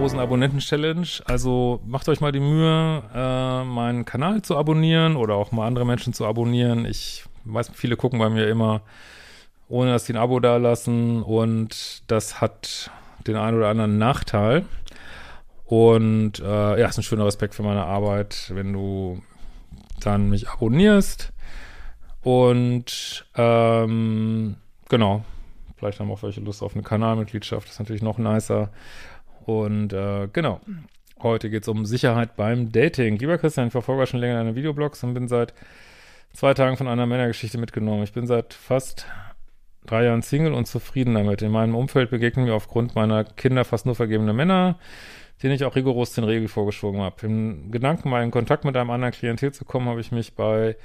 30.000 Abonnenten-Challenge. Also macht euch mal die Mühe, äh, meinen Kanal zu abonnieren oder auch mal andere Menschen zu abonnieren. Ich weiß, viele gucken bei mir immer, ohne dass sie ein Abo dalassen und das hat den einen oder anderen Nachteil. Und äh, ja, ist ein schöner Respekt für meine Arbeit, wenn du dann mich abonnierst. Und ähm, genau, vielleicht haben auch welche Lust auf eine Kanalmitgliedschaft, das ist natürlich noch nicer. Und äh, genau, heute geht es um Sicherheit beim Dating. Lieber Christian, ich verfolge schon länger deine Videoblogs und bin seit zwei Tagen von einer Männergeschichte mitgenommen. Ich bin seit fast drei Jahren Single und zufrieden damit. In meinem Umfeld begegnen mir aufgrund meiner Kinder fast nur vergebene Männer, denen ich auch rigoros den Regel vorgeschoben habe. Im Gedanken, mal in Kontakt mit einem anderen Klientel zu kommen, habe ich mich bei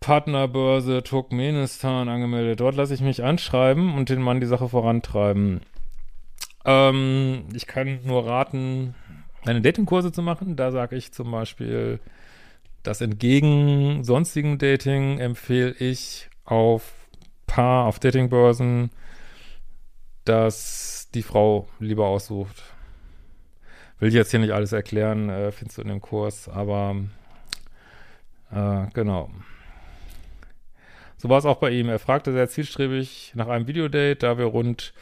Partnerbörse Turkmenistan angemeldet. Dort lasse ich mich anschreiben und den Mann die Sache vorantreiben. Ähm, ich kann nur raten, eine Datingkurse zu machen. Da sage ich zum Beispiel, dass entgegen sonstigen Dating empfehle ich auf Paar, auf Datingbörsen, dass die Frau lieber aussucht. Will ich jetzt hier nicht alles erklären, äh, findest du in dem Kurs, aber äh, genau. So war es auch bei ihm. Er fragte sehr zielstrebig nach einem Videodate, da wir rund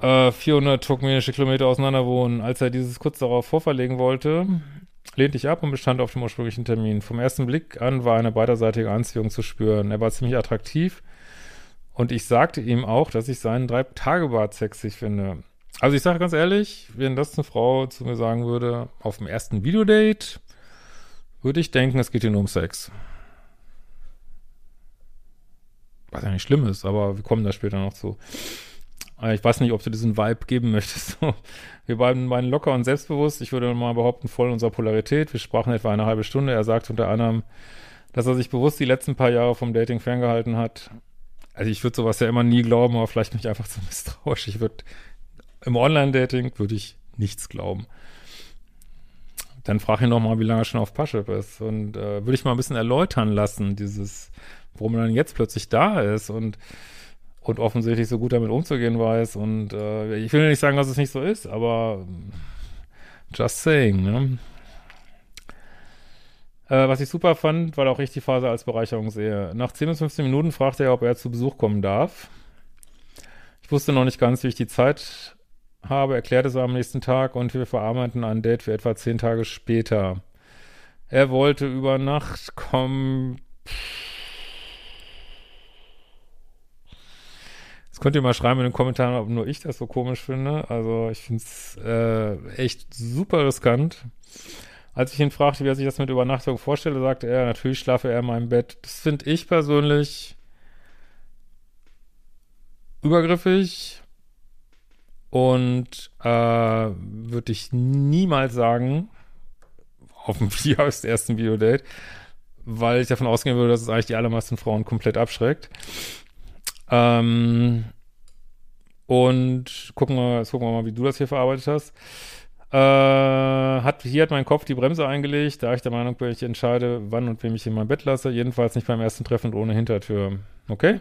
äh, 400 turkmenische Kilometer auseinander wohnen. Als er dieses kurz darauf vorverlegen wollte, lehnte ich ab und bestand auf dem ursprünglichen Termin. Vom ersten Blick an war eine beiderseitige Anziehung zu spüren. Er war ziemlich attraktiv und ich sagte ihm auch, dass ich seinen Drei-Tage-Bart sexy finde. Also ich sage ganz ehrlich, wenn das eine Frau zu mir sagen würde, auf dem ersten Videodate, würde ich denken, es geht hier nur um Sex. Was ja nicht schlimm ist, aber wir kommen da später noch zu. Äh, Ich weiß nicht, ob du diesen Vibe geben möchtest. Wir beiden waren locker und selbstbewusst. Ich würde mal behaupten, voll unserer Polarität. Wir sprachen etwa eine halbe Stunde. Er sagte unter anderem, dass er sich bewusst die letzten paar Jahre vom Dating ferngehalten hat. Also ich würde sowas ja immer nie glauben, aber vielleicht bin ich einfach zu misstrauisch. Ich würde im Online-Dating würde ich nichts glauben. Dann frage ihn noch mal, wie lange er schon auf Paschep ist. Und äh, würde ich mal ein bisschen erläutern lassen, dieses, warum er dann jetzt plötzlich da ist und, und offensichtlich so gut damit umzugehen weiß. Und äh, ich will nicht sagen, dass es nicht so ist, aber just saying, ne? Äh, was ich super fand, weil auch ich die Phase als Bereicherung sehe. Nach 10 bis 15 Minuten fragte er, ob er zu Besuch kommen darf. Ich wusste noch nicht ganz, wie ich die Zeit habe, erklärte es am nächsten Tag und wir verarbeiteten ein Date für etwa 10 Tage später. Er wollte über Nacht kommen. Jetzt könnt ihr mal schreiben in den Kommentaren, ob nur ich das so komisch finde. Also ich finde es äh, echt super riskant. Als ich ihn fragte, wie er sich das mit Übernachtung vorstelle, sagte er, natürlich schlafe er in meinem Bett. Das finde ich persönlich übergriffig und äh, würde ich niemals sagen, auf dem Video des ersten Videodate, weil ich davon ausgehen würde, dass es eigentlich die allermeisten Frauen komplett abschreckt. Ähm, und gucken wir, jetzt gucken wir mal, wie du das hier verarbeitet hast. Äh, hat, hier hat mein Kopf die Bremse eingelegt, da ich der Meinung bin, ich entscheide, wann und wem ich in mein Bett lasse. Jedenfalls nicht beim ersten Treffen und ohne Hintertür. Okay?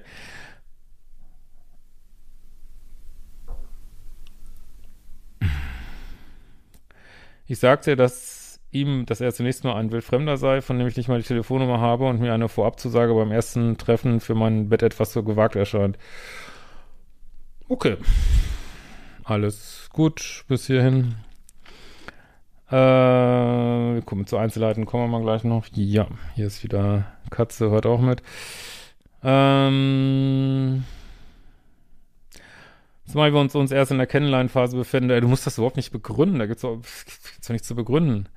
Ich sagte, dass ihm, dass er zunächst nur ein Wildfremder sei, von dem ich nicht mal die Telefonnummer habe und mir eine Vorabzusage beim ersten Treffen für mein Bett etwas so gewagt erscheint. Okay. Alles gut bis hierhin. Äh, wir kommen zu Einzelheiten, kommen wir mal gleich noch. Ja, hier ist wieder Katze, hört auch mit. Äh, Ähm, zumal wir uns, uns erst in der Kennenlernphase befinden, du musst das überhaupt nicht begründen, da gibt's auch, gibt's auch nichts zu begründen.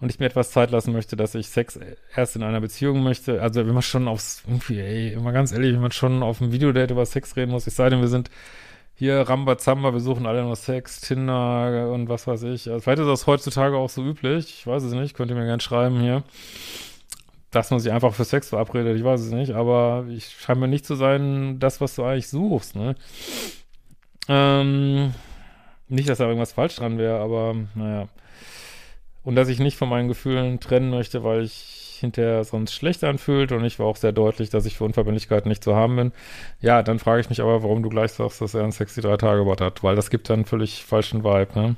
Und ich mir etwas Zeit lassen möchte, dass ich Sex erst in einer Beziehung möchte. Also wenn man schon aufs, irgendwie, ey, immer ganz ehrlich, wenn man schon auf einem Videodate über Sex reden muss, ich sei denn, wir sind hier Rambazamba, wir suchen alle nur Sex, Tinder und was weiß ich. Also vielleicht ist das heutzutage auch so üblich, ich weiß es nicht, könnt ihr mir gerne schreiben hier dass man sich einfach für Sex verabredet, ich weiß es nicht, aber ich scheine mir nicht zu sein, das, was du eigentlich suchst, ne? Ähm, nicht, dass da irgendwas falsch dran wäre, aber naja. Und dass ich nicht von meinen Gefühlen trennen möchte, weil ich hinterher sonst schlecht anfühlt und ich war auch sehr deutlich, dass ich für Unverbindlichkeiten nicht zu haben bin. Ja, dann frage ich mich aber, warum du gleich sagst, dass er ein sexy drei Tage Bot hat, weil das gibt dann völlig falschen Vibe, ne?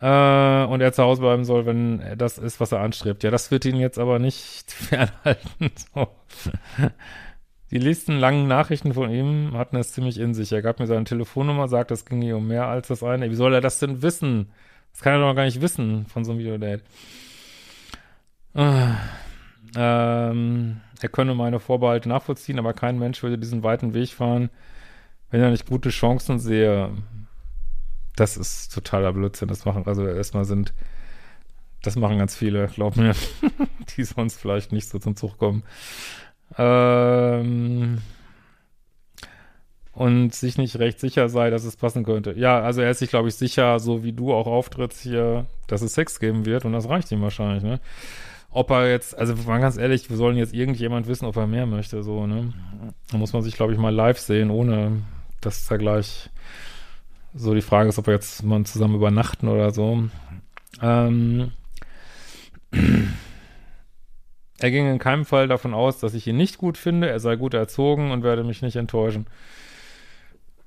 Äh, und er zu Hause bleiben soll, wenn das ist, was er anstrebt. Ja, das wird ihn jetzt aber nicht fernhalten. So. Die nächsten langen Nachrichten von ihm hatten es ziemlich in sich. Er gab mir seine Telefonnummer, sagt, es ging hier um mehr als das eine. Wie soll er das denn wissen? Das kann er doch gar nicht wissen von so einem Videodate. Äh, ähm, er könne meine Vorbehalte nachvollziehen, aber kein Mensch würde diesen weiten Weg fahren, wenn er nicht gute Chancen sehe. Das ist totaler Blödsinn. Das machen, also erstmal sind, das machen ganz viele, glaub mir, die sonst vielleicht nicht so zum Zug kommen. Ähm, und sich nicht recht sicher sei, dass es passen könnte. Ja, also er ist sich, glaube ich, sicher, so wie du auch auftrittst hier, dass es Sex geben wird und das reicht ihm wahrscheinlich, ne? Ob er jetzt, also mal ganz ehrlich, wir sollen jetzt irgendjemand wissen, ob er mehr möchte, so, ne? Da muss man sich, glaube ich, mal live sehen, ohne dass er gleich so die Frage ist, ob wir jetzt mal zusammen übernachten oder so. Ähm, er ging in keinem Fall davon aus, dass ich ihn nicht gut finde. Er sei gut erzogen und werde mich nicht enttäuschen.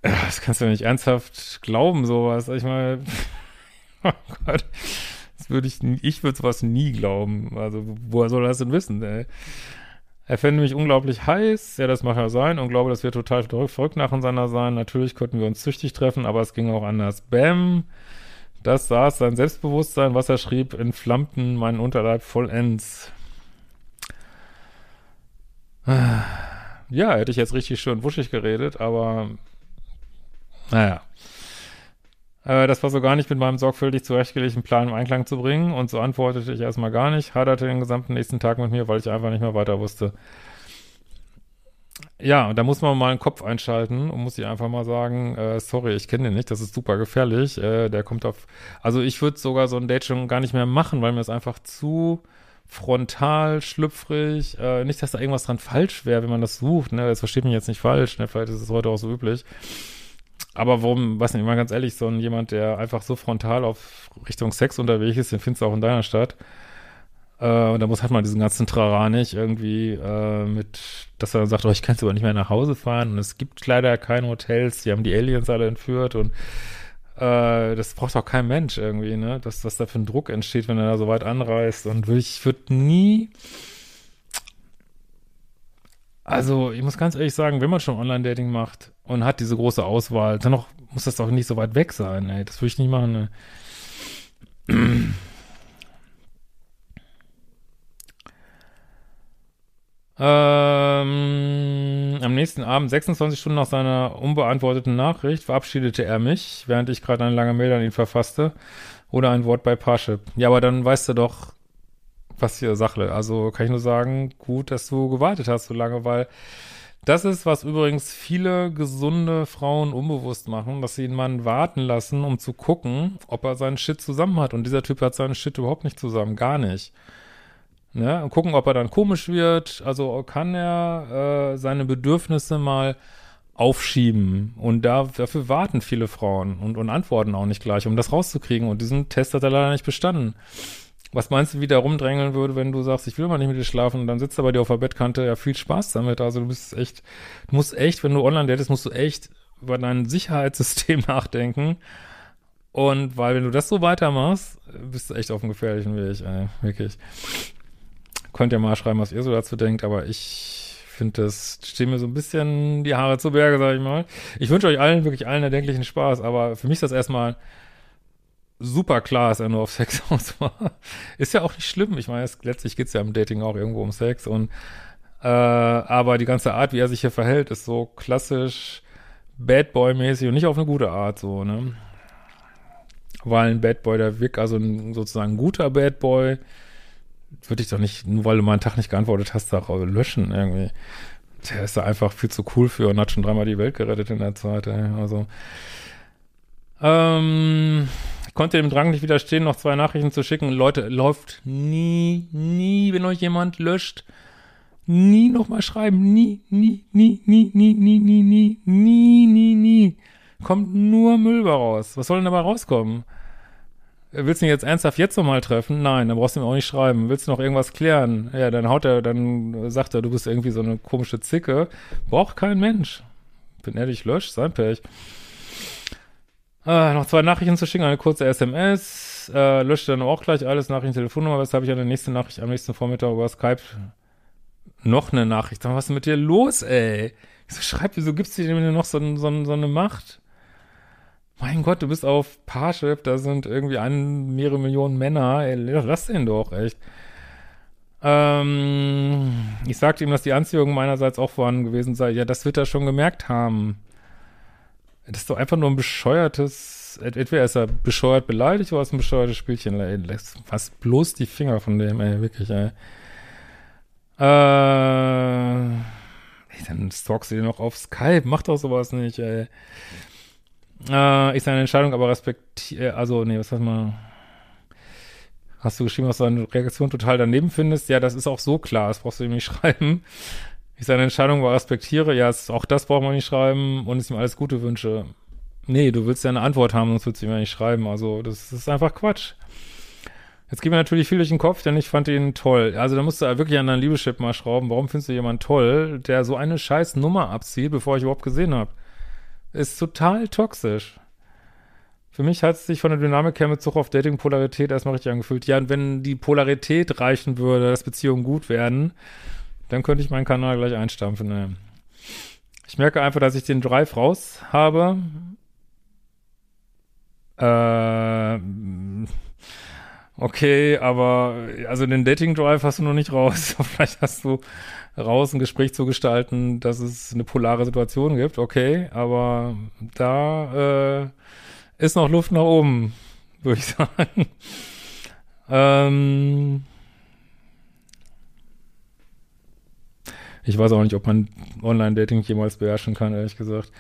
Das kannst du nicht ernsthaft glauben, sowas. Ich meine, oh Gott, das würde ich, ich würde sowas nie glauben. Also, woher soll er das denn wissen, ey? Er fände mich unglaublich heiß, ja, das mag ja sein und glaube, dass wir total verrückt nacheinander sein. Natürlich könnten wir uns züchtig treffen, aber es ging auch anders. Bäm, das saß sein Selbstbewusstsein, was er schrieb, entflammten meinen Unterleib vollends. Ja, hätte ich jetzt richtig schön wuschig geredet, aber naja. Äh, das war so gar nicht mit meinem sorgfältig zurechtgelegten Plan im Einklang zu bringen und so antwortete ich erstmal gar nicht, haderte den gesamten nächsten Tag mit mir, weil ich einfach nicht mehr weiter wusste. Ja, und da muss man mal einen Kopf einschalten und muss ich einfach mal sagen, äh, sorry, ich kenne den nicht, das ist super gefährlich. Äh, der kommt auf, also ich würde sogar so ein Date schon gar nicht mehr machen, weil mir das einfach zu frontal, schlüpfrig, äh, nicht, dass da irgendwas dran falsch wäre, wenn man das sucht, ne, das versteht mich jetzt nicht falsch, ne, vielleicht ist es heute auch so üblich. Aber warum, weiß nicht, mal ganz ehrlich, so ein jemand, der einfach so frontal auf Richtung Sex unterwegs ist, den findest du auch in deiner Stadt. Äh, und da muss halt mal diesen ganzen Trara nicht irgendwie äh, mit, dass er sagt, oh, ich kann jetzt aber nicht mehr nach Hause fahren und es gibt leider keine Hotels, die haben die Aliens alle entführt und äh, das braucht auch kein Mensch irgendwie, ne? Dass, was da für ein Druck entsteht, wenn er da so weit anreist. Und ich würde nie also, ich muss ganz ehrlich sagen, wenn man schon Online-Dating macht und hat diese große Auswahl, dann noch, muss das doch nicht so weit weg sein, ey. Das würde ich nicht machen, ne? ähm, am nächsten Abend, 26 Stunden nach seiner unbeantworteten Nachricht, verabschiedete er mich, während ich gerade eine lange Mail an ihn verfasste oder ein Wort bei Parship. Ja, aber dann weißt du doch, was hier Sache. Also kann ich nur sagen, gut, dass du gewartet hast so lange, weil das ist, was übrigens viele gesunde Frauen unbewusst machen, dass sie einen Mann warten lassen, um zu gucken, ob er seinen Shit zusammen hat. Und dieser Typ hat seinen Shit überhaupt nicht zusammen, gar nicht. Ne? Und gucken, ob er dann komisch wird. Also kann er äh, seine Bedürfnisse mal aufschieben. Und da, dafür warten viele Frauen und, und antworten auch nicht gleich, um das rauszukriegen. Und diesen Test hat er leider nicht bestanden. Was meinst du, wie der rumdrängeln würde, wenn du sagst, ich will mal nicht mit dir schlafen und dann sitzt er bei dir auf der Bettkante, ja, viel Spaß damit. Also du bist echt, du musst echt, wenn du online datest, musst du echt über dein Sicherheitssystem nachdenken. Und weil, wenn du das so weitermachst, bist du echt auf einem gefährlichen Weg, ey, wirklich. Könnt ihr mal schreiben, was ihr so dazu denkt, aber ich finde, das stehen mir so ein bisschen die Haare zu Berge, sag ich mal. Ich wünsche euch allen, wirklich allen erdenklichen Spaß, aber für mich ist das erstmal super klar, dass er nur auf Sex aus war. Ist ja auch nicht schlimm. Ich meine, letztlich geht's ja im Dating auch irgendwo um Sex und Äh, aber die ganze Art, wie er sich hier verhält, ist so klassisch Bad Boy-mäßig und nicht auf eine gute Art, so, ne? Weil ein Bad Boy, der wirkt also ein, sozusagen ein guter Bad Boy, würde ich doch nicht, nur weil du mal einen Tag nicht geantwortet hast, da löschen irgendwie. Der ist da einfach viel zu cool für und hat schon dreimal die Welt gerettet in der Zeit, ey. Also, ähm, konnte dem Drang nicht widerstehen, noch zwei Nachrichten zu schicken. Leute, läuft nie, nie, wenn euch jemand löscht, nie nochmal schreiben. Nie, nie, nie, nie, nie, nie, nie, nie, nie, nie, nie. Kommt nur Müll raus. Was soll denn dabei rauskommen? Willst du ihn jetzt ernsthaft jetzt nochmal treffen? Nein, dann brauchst du ihm auch nicht schreiben. Willst du noch irgendwas klären? Ja, dann haut er, dann sagt er, du bist irgendwie so eine komische Zicke. Braucht kein Mensch. Bin ehrlich, löscht, sein Pech. Äh, noch zwei Nachrichten zu schicken, eine kurze SMS. Äh, löscht dann auch gleich alles, Nachrichten, Telefonnummer. Weshalb ich eine nächste Nachricht am nächsten Vormittag über Skype noch eine Nachricht. was ist mit dir los, ey? Wieso schreibt, wieso gibt's dir denn noch so, so, so eine Macht? Mein Gott, du bist auf Parship, da sind irgendwie ein, mehrere Millionen Männer. Ey, lass den doch, echt. Ähm, ich sagte ihm, dass die Anziehung meinerseits auch vorhanden gewesen sei. Ja, das wird er schon gemerkt haben. Das ist doch einfach nur ein bescheuertes, entweder ist er bescheuert beleidigt oder ist ein bescheuertes Spielchen. Ey, fast bloß die Finger von dem, ey, wirklich, ey. Äh, ey, dann stalkst du dir noch auf Skype. Mach doch sowas nicht, ey. Äh, ist seine Entscheidung aber respektiere, also, nee, was heißt mal? Hast du geschrieben, dass du deine Reaktion total daneben findest? Ja, das ist auch so klar, das brauchst du ihm nicht schreiben. Ich seine Entscheidung respektiere, ja, auch das braucht man nicht schreiben und es ihm alles Gute wünsche. Nee, du willst ja eine Antwort haben, sonst willst du ihm ja nicht schreiben. Also, das ist einfach Quatsch. Jetzt geht mir natürlich viel durch den Kopf, denn ich fand ihn toll. Also da musst du wirklich an deinen Liebeschip mal schrauben. Warum findest du jemanden toll, der so eine scheiß Nummer abzieht, bevor ich überhaupt gesehen habe? Ist total toxisch. Für mich hat es sich von der Dynamik her mit Zug auf Dating-Polarität erstmal richtig angefühlt. Ja, und wenn die Polarität reichen würde, dass Beziehungen gut werden, dann könnte ich meinen Kanal gleich einstampfen. Ne? Ich merke einfach, dass ich den Drive raus habe. Äh, Okay, aber also den Dating Drive hast du noch nicht raus. Vielleicht hast du raus, ein Gespräch zu gestalten, dass es eine polare Situation gibt. Okay, aber da äh, ist noch Luft nach oben, würde ich sagen. ähm, ich weiß auch nicht, ob man Online-Dating jemals beherrschen kann, ehrlich gesagt.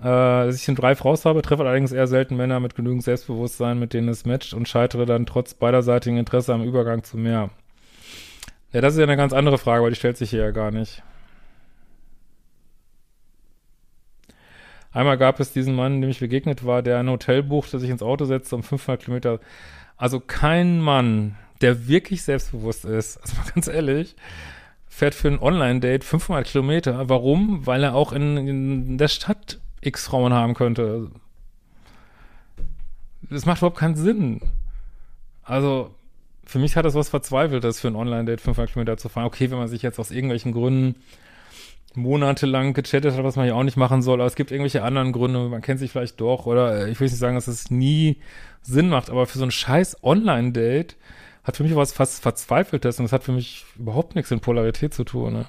Äh, dass ich den Drive raus habe, treffe allerdings eher selten Männer mit genügend Selbstbewusstsein, mit denen es matcht und scheitere dann trotz beiderseitigen Interesse am Übergang zu mehr. Ja, das ist ja eine ganz andere Frage, aber die stellt sich hier ja gar nicht. Einmal gab es diesen Mann, dem ich begegnet war, der ein Hotel buchte, sich ins Auto setzte um 500 Kilometer. Also kein Mann, der wirklich selbstbewusst ist, also mal ganz ehrlich, fährt für ein Online-Date 500 Kilometer. Warum? Weil er auch in, in der Stadt x Frauen haben könnte. Das macht überhaupt keinen Sinn. Also, für mich hat das was Verzweifeltes, für ein Online-Date 500 Kilometer zu fahren. Okay, wenn man sich jetzt aus irgendwelchen Gründen monatelang gechattet hat, was man ja auch nicht machen soll, aber es gibt irgendwelche anderen Gründe, man kennt sich vielleicht doch, oder äh, ich will nicht sagen, dass es nie Sinn macht, aber für so ein scheiß Online-Date hat für mich was fast Verzweifeltes und das hat für mich überhaupt nichts in Polarität zu tun. Ne?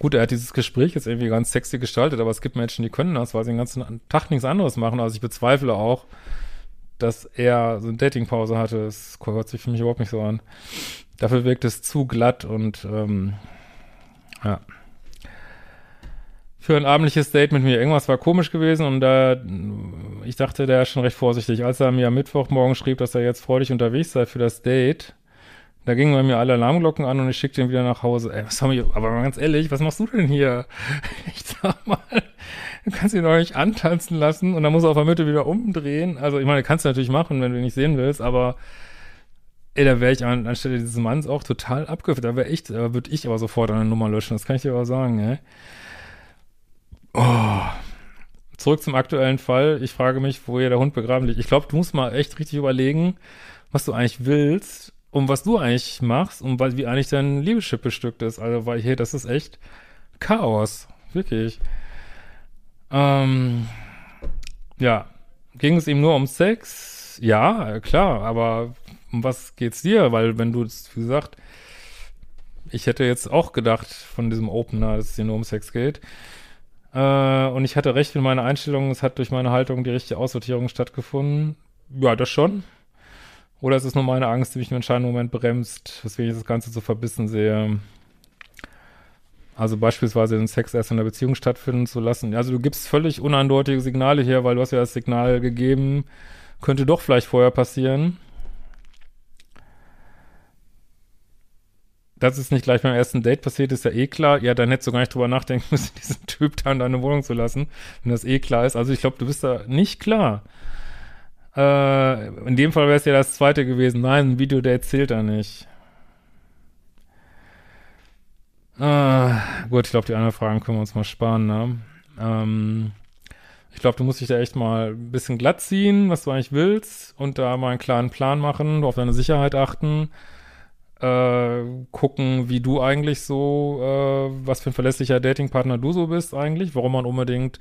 Gut, er hat dieses Gespräch jetzt irgendwie ganz sexy gestaltet, aber es gibt Menschen, die können das, weil sie den ganzen Tag nichts anderes machen. Also ich bezweifle auch, dass er so eine Datingpause hatte. Das hört sich für mich überhaupt nicht so an. Dafür wirkt es zu glatt und ähm, ja. Für ein abendliches Date mit mir irgendwas war komisch gewesen und da ich dachte, der ist schon recht vorsichtig. Als er mir am Mittwochmorgen schrieb, dass er jetzt freudig unterwegs sei für das Date, da gingen bei mir alle Alarmglocken an und ich schickte ihn wieder nach Hause. Ey, was haben wir, aber ganz ehrlich, was machst du denn hier? Ich sag mal, du kannst ihn doch nicht antanzen lassen und dann muss er auf der Mitte wieder umdrehen. Also, ich meine, kannst du natürlich machen, wenn du ihn nicht sehen willst, aber ey, da wäre ich an, anstelle dieses Manns auch total abgeführt. Da wäre ich, da würde ich aber sofort eine Nummer löschen. Das kann ich dir aber sagen, ey. Oh. Zurück zum aktuellen Fall. Ich frage mich, wo hier der Hund begraben liegt. Ich glaube, du musst mal echt richtig überlegen, was du eigentlich willst um was du eigentlich machst und wie eigentlich dein Liebeschip bestückt ist. Also, weil hier, das ist echt Chaos. Wirklich. Ähm, ja. Ging es ihm nur um Sex? Ja, klar, aber um was geht's dir? Weil wenn du, wie gesagt, ich hätte jetzt auch gedacht von diesem Opener, dass es hier nur um Sex geht. Äh, und ich hatte recht in meiner Einstellung, es hat durch meine Haltung die richtige Aussortierung stattgefunden. Ja, das schon. Oder es ist nur meine Angst, die mich im entscheidenden Moment bremst, weswegen ich das Ganze so verbissen sehe. Also beispielsweise den Sex erst in der Beziehung stattfinden zu lassen. Also du gibst völlig uneindeutige Signale hier, weil du hast ja das Signal gegeben, könnte doch vielleicht vorher passieren. Dass es nicht gleich beim ersten Date passiert, ist ja eh klar. Ja, dann hättest du gar nicht drüber nachdenken müssen, diesen Typ da in deine Wohnung zu lassen, wenn das eh klar ist. Also ich glaube, du bist da nicht klar. Äh, in dem Fall wäre es ja das zweite gewesen. Nein, ein Video, der erzählt da nicht. Äh, gut, ich glaube, die anderen Fragen können wir uns mal sparen, ne? Ähm, ich glaube, du musst dich da echt mal ein bisschen glatt ziehen, was du eigentlich willst, und da mal einen klaren Plan machen, auf deine Sicherheit achten, äh, gucken, wie du eigentlich so, äh, was für ein verlässlicher Datingpartner du so bist eigentlich, warum man unbedingt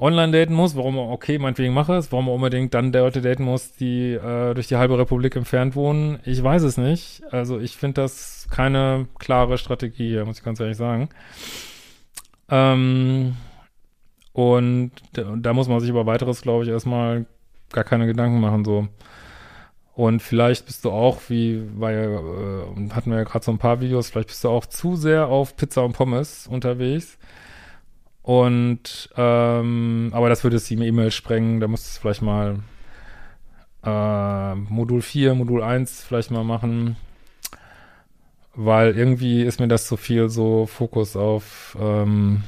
online daten muss, warum okay, meinetwegen mache es, warum man unbedingt dann Leute daten muss, die äh, durch die halbe Republik entfernt wohnen. Ich weiß es nicht. Also ich finde das keine klare Strategie, muss ich ganz ehrlich sagen. Ähm, und da, da muss man sich über weiteres, glaube ich, erstmal gar keine Gedanken machen, so. Und vielleicht bist du auch, wie, weil äh, hatten wir ja gerade so ein paar Videos, vielleicht bist du auch zu sehr auf Pizza und Pommes unterwegs. Und ähm, aber das würde es die E-Mail sprengen, da musst du vielleicht mal äh, Modul 4, Modul 1 vielleicht mal machen. Weil irgendwie ist mir das zu viel so Fokus auf ähm,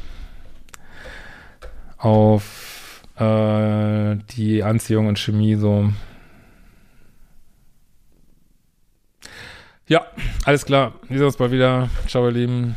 auf äh, die Anziehung und Chemie so. Ja, alles klar. Wir sehen uns bald wieder. Ciao, ihr Lieben.